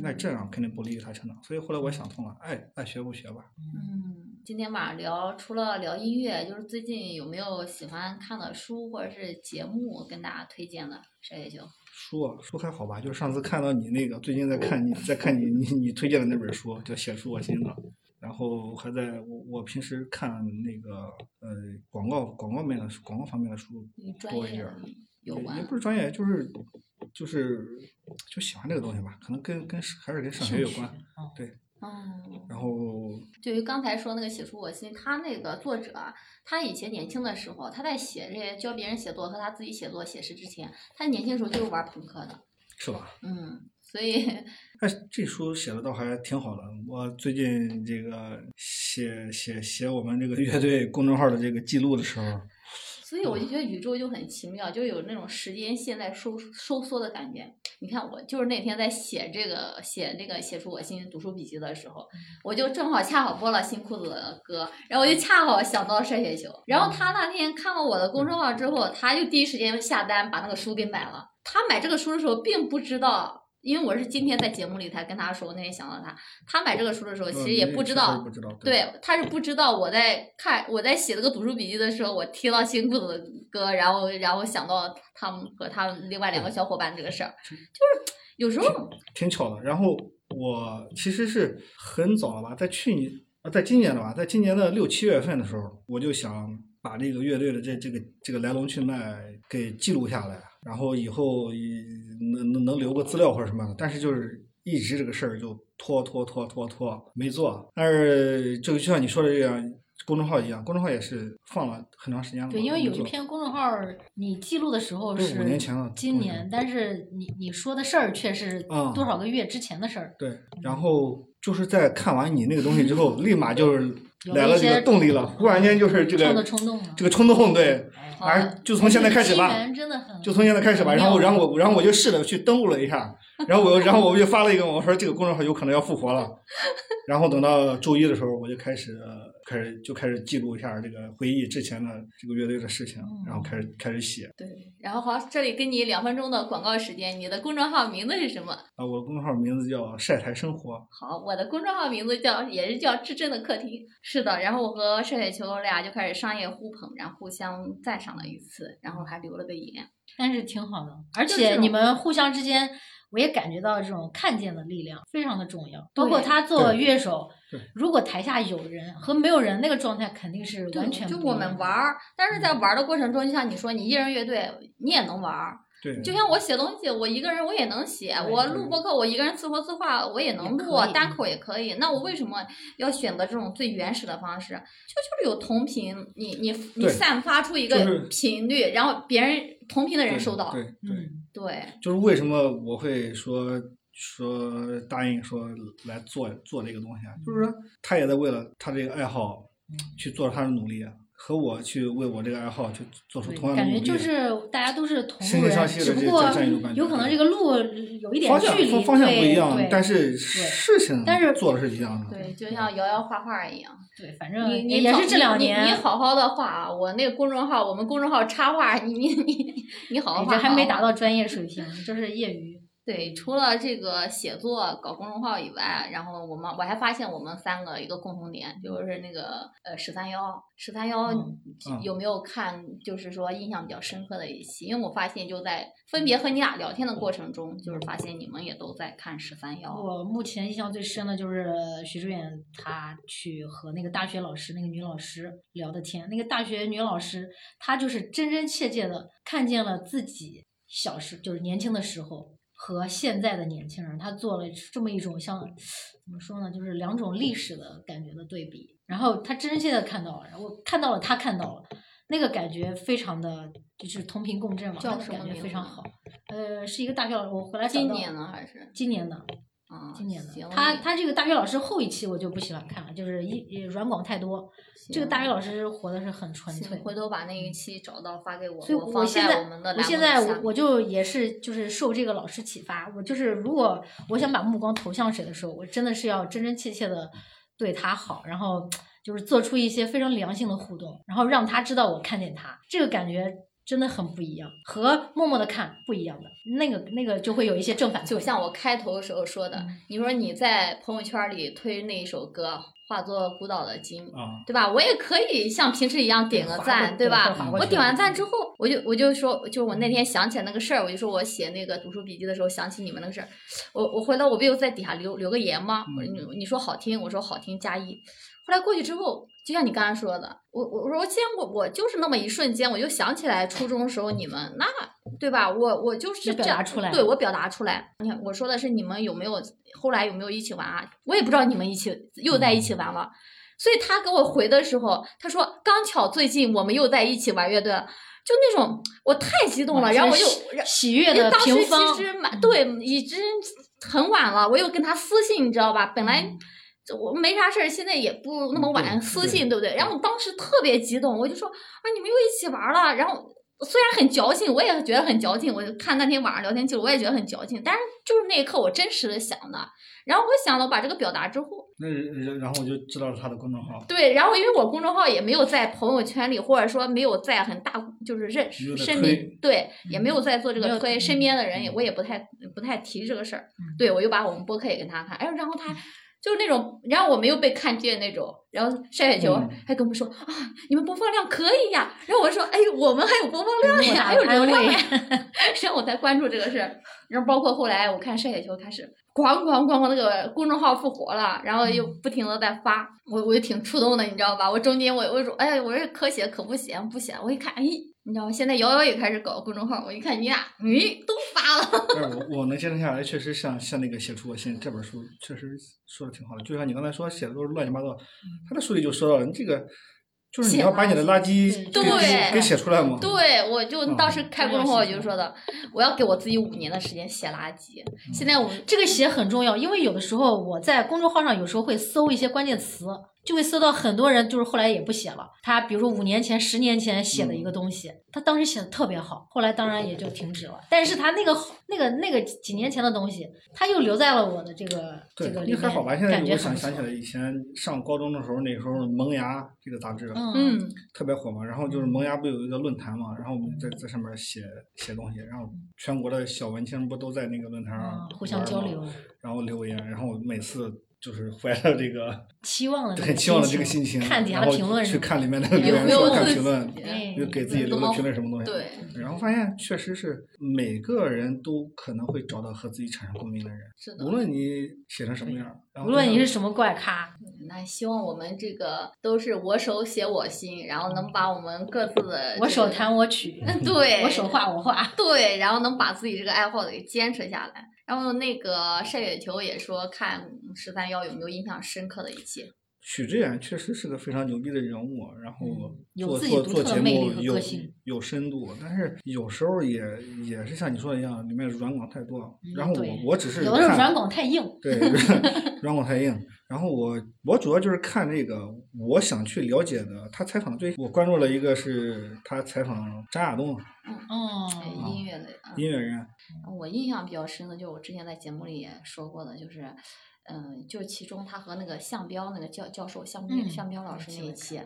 那这样肯定不利于他成长。所以后来我想通了，爱爱学不学吧。嗯，今天晚上聊除了聊音乐，就是最近有没有喜欢看的书或者是节目跟大家推荐的？谁也就书啊，书还好吧？就是上次看到你那个，最近在看你在看你你你推荐的那本书，叫《写出我心的》。然后还在我我平时看那个呃广告广告面的广告方面的书多一点儿，也有关也不是专业，就是就是就喜欢这个东西吧，可能跟跟还是跟上学有关。嗯对，嗯，然后对于刚才说那个写出我心，他那个作者啊，他以前年轻的时候，他在写这些教别人写作和他自己写作写诗之前，他年轻时候就是玩朋克的，是吧？嗯，所以 哎，这书写的倒还挺好的。我最近这个写写写我们这个乐队公众号的这个记录的时候，所以我就觉得宇宙就很奇妙，就有那种时间线在收收缩的感觉。你看，我就是那天在写这个写那个写出我心读书笔记的时候，我就正好恰好播了新裤子的歌，然后我就恰好想到晒雪球。然后他那天看了我的公众号之后，他就第一时间下单把那个书给买了。他买这个书的时候，并不知道。因为我是今天在节目里才跟他说，我那天想到他，他买这个书的时候，其实也不知道，不知道，对，他是不知道我在看我在写这个读书笔记的时候，我听到新裤子的歌，然后然后想到他们和他们另外两个小伙伴这个事儿，就是有时候挺巧的。然后我其实是很早了吧，在去年啊，在今年了吧，在今年的六七月份的时候，我就想把这个乐队的这这个这个来龙去脉给记录下来，然后以后能能能留个资料或者什么的。但是就是一直这个事儿就拖拖拖拖拖没做。但是这个就像你说的这样。公众号一样，公众号也是放了很长时间了。对，因为有一篇公众号你记录的时候是五年前了今年，但是你你说的事儿却是啊多少个月之前的事儿。对，然后就是在看完你那个东西之后，立马就是来了这个动力了，忽然间就是这个冲动了这个冲动，对，哎反正就从现在开始吧就从现在开始吧。然后，然后我，然后我就试着去登录了一下，然后我，然后我就发了一个，我说这个公众号有可能要复活了。然后等到周一的时候，我就开始呃开始就开始记录一下这个回忆之前的这个乐队的事情，然后开始开始写。对，然后好，这里给你两分钟的广告时间，你的公众号名字是什么？啊，我的公众号名字叫晒台生活。好，我的公众号名字叫也是叫至臻的客厅。是的，然后我和射雪球俩就开始商业互捧，然后互相赞赏了一次，然后还留了个言。但是挺好的，而且你们互相之间，我也感觉到这种看见的力量非常的重要。包括他做乐手，如果台下有人和没有人，那个状态肯定是完全就我不一样的们玩儿，但是在玩儿的过程中，就像你说，你一人乐队你也能玩儿，对，就像我写东西，我一个人我也能写，我录播客我一个人自说自话我也能录，单口也可以。那我为什么要选择这种最原始的方式？就就是有同频，你你你散发出一个就是频率，然后别人同频的人收到。对对。就是为什么我会说说答应说来做做这个东西啊，就是说他也在为了他这个爱好嗯去做他的努力，啊和我去为我这个爱好去做出同样的努力。感觉就是大家都是同人，相惜的只不过有可能这个路有一点方向距离，方方向不一样对，但是事情但是做的是一样的。对，就像瑶瑶画画一样，对，反正你你也是这两年你，好好的画啊！我那个公众号，我们公众号插画，你你你你好好画。还没达到专业水平，就是业余。对，除了这个写作、搞公众号以外，然后我们我还发现我们三个一个共同点，就是那个呃十三幺十三幺有没有看？就是说印象比较深刻的一期，因为我发现就在分别和你俩聊天的过程中，就是发现你们也都在看十三幺。我目前印象最深的就是徐志远他去和那个大学老师那个女老师聊的天，那个大学女老师她就是真真切切的看见了自己小时就是年轻的时候和现在的年轻人，他做了这么一种像怎么说呢，就是两种历史的感觉的对比，然后他真真切切的看到了，然后我看到了，他看到了。那个感觉非常的，就是同频共振嘛，叫那个感觉非常好。呃，是一个大学老师，我回来今年呢还是今年的，啊？今年的，他他这个大学老师后一期我就不喜欢看了，就是一软广太多。这个大学老师活的是很纯粹，回头把那一期找到发给我，所以我放现在在我们的我现在我我就也是就是受这个老师启发，我就是如果我想把目光投向谁的时候，我真的是要真真切切的对他好，然后就是做出一些非常良性的互动，然后让他知道我看见他，这个感觉真的很不一样，和默默的看不一样的，那个那个就会有一些正反馈。就像我开头的时候说的，嗯你说你在朋友圈里推那一首歌，化作孤岛的鲸，啊，对吧？我也可以像平时一样点个赞，过对吧我点完赞之后，我就我就说，就我那天想起来那个事儿，我就说我写那个读书笔记的时候想起你们那个事儿，我我回来我不又在底下留留个言吗？我你你说好听，我说好听加一。后来过去之后，就像你刚才说的，我我我说既然我我就是那么一瞬间，我就想起来初中的时候你们那对吧？我我就是你表达出来对我表达出来。你看我说的是你们有没有后来有没有一起玩啊？我也不知道你们一起又在一起玩了。所以他给我回的时候，他说刚巧最近我们又在一起玩乐队了，就那种我太激动了，然后我就喜喜悦因为的当时其，实蛮对，已经很晚了，我又跟他私信，你知道吧？本来嗯我没啥事儿，现在也不那么晚私信，对不对？然后我当时特别激动，我就说啊，你们又一起玩了，然后。虽然很矫情，我也觉得很矫情。我就看那天晚上聊天记录，我也觉得很矫情。但是就是那一刻，我真实的想的。然后我想了，我把这个表达之后，那然然后我就知道了他的公众号，对，然后因为我公众号也没有在朋友圈里，或者说没有在很大就是认识身边，对，也没有在做这个推，身嗯边的人也我也不太不太提这个事儿嗯。对，我又把我们播客也跟他看，哎，然后他就是那种，然后我没有被看见那种，然后晒雪球嗯。还跟我们说啊，你们播放量可以呀，然后我说，哎，我们还有播放量呀，还有流量呀，然后我才关注这个事儿，然后包括后来我看晒雪球开始咣咣咣咣那个公众号复活了，然后又嗯不停的在发，我我就挺触动的，你知道吧？我中间我我说，哎，我说可写可不写不写，我一看，哎，你知道吗？现在瑶瑶也开始搞公众号，我一看你俩，哎，都发了。但是我我能坚持下来，确实像像那个写出我心这本书，确实说的挺好的。就像你刚才说写的都是乱七八糟，他的书里就说到了，你这个就是你写要把你的垃圾给对给给写出来吗。对，我就当时嗯开公众号我就说的，我要给我自己五年的时间写垃圾。现在我这个写很重要，因为有的时候我在公众号上有时候会搜一些关键词，就会搜到很多人就是后来也不写了。他比如说五年前、十年前写的一个东西，他当时写的特别好，后来当然也就停止了。但是他那个好那个那个几年前的东西，他又留在了我的这个这个，里面，你还好吧？现在感觉我想想起来，以前上高中的时候，那时候《萌芽》这个杂志，嗯嗯，特别火嘛。然后就是萌芽不有一个论坛嘛，然后我们在在上面写写东西，然后全国的小文青不都在那个论坛上嗯，互相交流，然后留言，然后每次就是怀着这个 期望的那个很期望的这个心情，看底下评论去看里面的有留言说看没有自评论，给自己留的评论什么东西。对，然后发现确实是每个人都可能会找到和自己产生共鸣的人，是的无。论你写成什么样，无论你是什么怪咖，那希望我们这个都是我手写我心，然后能把我们各自的我手弹我曲，对，我手画我画。对，然后能把自己这个爱好给坚持下来。然后那个晒雪球也说看十三幺有没有印象深刻的一期。许知远确实是个非常牛逼的人物，然后做做做节目有有深度，但是有时候也也是像你说的一样，里面软广太多。然后我嗯我只是有的时候软广太硬，对，软广太硬。然后我我主要就是看这个，我想去了解的。他采访的对，我关注了一个是他采访张亚东哦哎音乐类啊，音乐人，我印象比较深的就是我之前在节目里也说过的，就是，嗯、就其中他和那个向彪那个教教授向向彪老师那一期，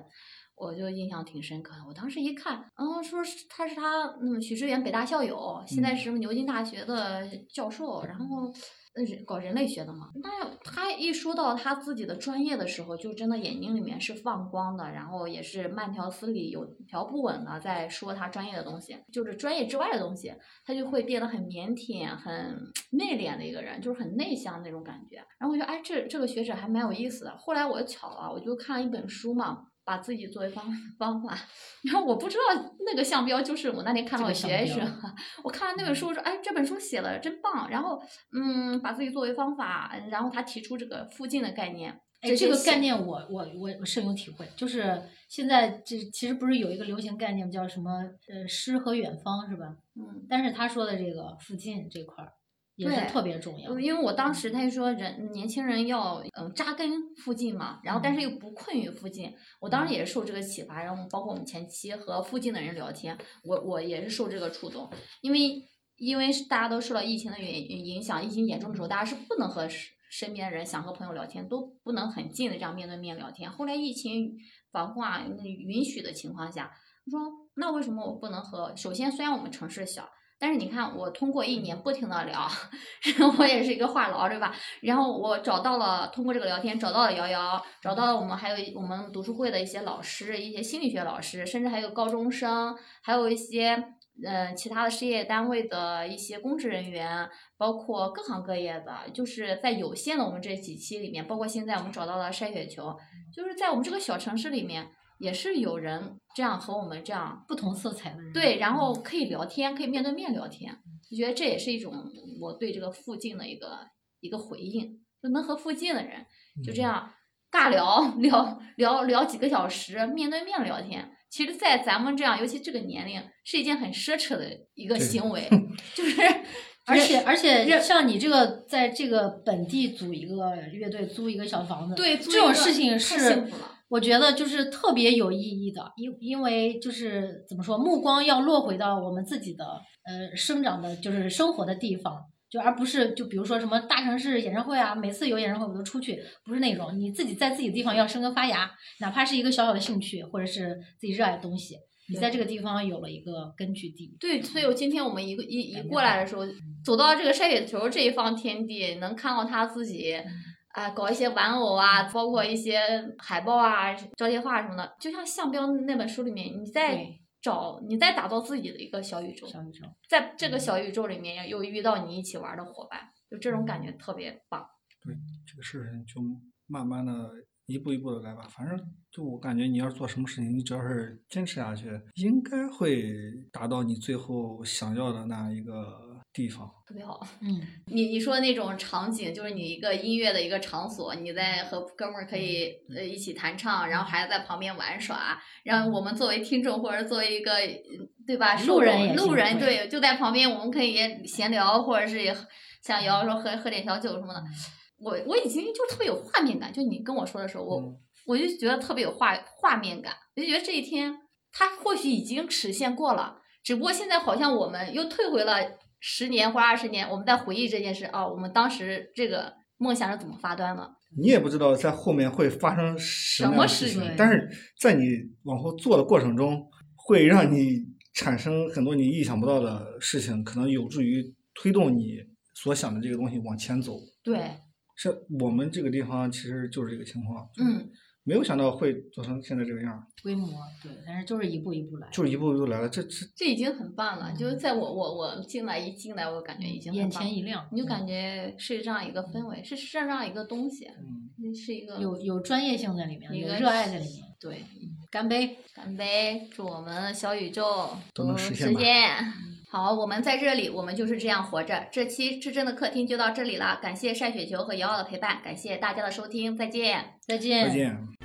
我就印象挺深刻的。我当时一看，嗯，说是他是他嗯许知远北大校友，现在是牛津大学的教授，然后。那，人搞人类学的嘛，那他一说到他自己的专业的时候，就真的眼睛里面是放光的，然后也是慢条斯理、有条不紊的在说他专业的东西，就是专业之外的东西，他就会变得很腼腆、很内敛的一个人，就是很内向那种感觉。然后我觉得，哎，这这个学者还蛮有意思的。后来我巧了，我就看了一本书嘛。把自己作为方方法，然后我不知道那个项标就是我那天看到的学生，我看完那本书我说，哎，这本书写的真棒。然后，嗯，把自己作为方法，然后他提出这个附近的概念。哎，这个概念我我我我深有体会，就是现在这其实不是有一个流行概念叫什么呃诗和远方是吧？嗯。但是他说的这个附近这块儿。也是特别重要，因为我当时他就说人年轻人要嗯扎根附近嘛，然后但是又不困于附近。我当时也是受这个启发，然后包括我们前期和附近的人聊天，我我也是受这个触动，因为因为大家都受到疫情的影影响，疫情严重的时候，大家是不能和身边人想和朋友聊天，都不能很近的这样面对面聊天。后来疫情防化允许的情况下，我说那为什么我不能和？首先虽然我们城市小。但是你看，我通过一年不停的聊，我也是一个话痨，对吧？然后我找到了，通过这个聊天找到了瑶瑶，找到了我们还有我们读书会的一些老师，一些心理学老师，甚至还有高中生，还有一些嗯其他的事业单位的一些公职人员，包括各行各业的，就是在有限的我们这几期里面，包括现在我们找到了筛雪球，就是在我们这个小城市里面。也是有人这样和我们这样不同色彩的人对，然后可以聊天，可以面对面聊天，就觉得这也是一种我对这个附近的一个一个回应，就能和附近的人就这样尬聊 聊聊聊几个小时，面对面聊天。其实，在咱们这样，尤其这个年龄，是一件很奢侈的一个行为，就是 而且而且像你这个在这个本地组一个乐队，租一个小房子，对这种事情是幸福了。我觉得就是特别有意义的，因因为就是怎么说，目光要落回到我们自己的呃生长的，就是生活的地方，就而不是就比如说什么大城市演唱会啊，每次有演唱会我都出去，不是那种，你自己在自己的地方要生根发芽，哪怕是一个小小的兴趣或者是自己热爱的东西，你在这个地方有了一个根据地。对，所以我今天我们一个一一过来的时候，走到这个晒雪球这一方天地，能看到他自己。啊，搞一些玩偶啊，包括一些海报啊、招贴画什么的，就像项标那本书里面，你在找，你在打造自己的一个小宇宙，小宇宙，在这个小宇宙里面又遇到你一起玩的伙伴，就这种感觉特别棒。对，这个事情就慢慢的一步一步的来吧，反正就我感觉你要是做什么事情，你只要是坚持下去，应该会达到你最后想要的那一个。地方。特别好，嗯，你你说那种场景，就是你一个音乐的一个场所，你在和哥们儿可以呃一起弹唱，然后孩子在旁边玩耍，然后我们作为听众或者作为一个对吧，路人路人对，就在旁边我们可以闲聊，或者是也像瑶瑶说喝喝点小酒什么的，我我已经就特别有画面感，就你跟我说的时候，我我就觉得特别有画画面感，我就觉得这一天他或许已经实现过了，只不过现在好像我们又退回了。十年或二十年，我们在回忆这件事哦，我们当时这个梦想是怎么发端的？你也不知道在后面会发生什么事情，但是在你往后做的过程中，会让你产生很多你意想不到的事情，可能有助于推动你所想的这个东西往前走。对，是我们这个地方其实就是这个情况。嗯。没有想到会做成现在这个样儿，规模对，但是就是一步一步来，就是一步一步来了，这这这已经很棒了。就是在我我我进来一进来，我感觉已经眼前一亮，你就感觉是这样一个氛围，是是这样一个东西，嗯，是一个有有专业性在里面，有热爱在里面。对，干杯，干杯，祝我们小宇宙都能实现。好，我们在这里，我们就是这样活着。这期至臻的客厅就到这里了，感谢晒雪球和瑶瑶的陪伴，感谢大家的收听，再见，再见，再见。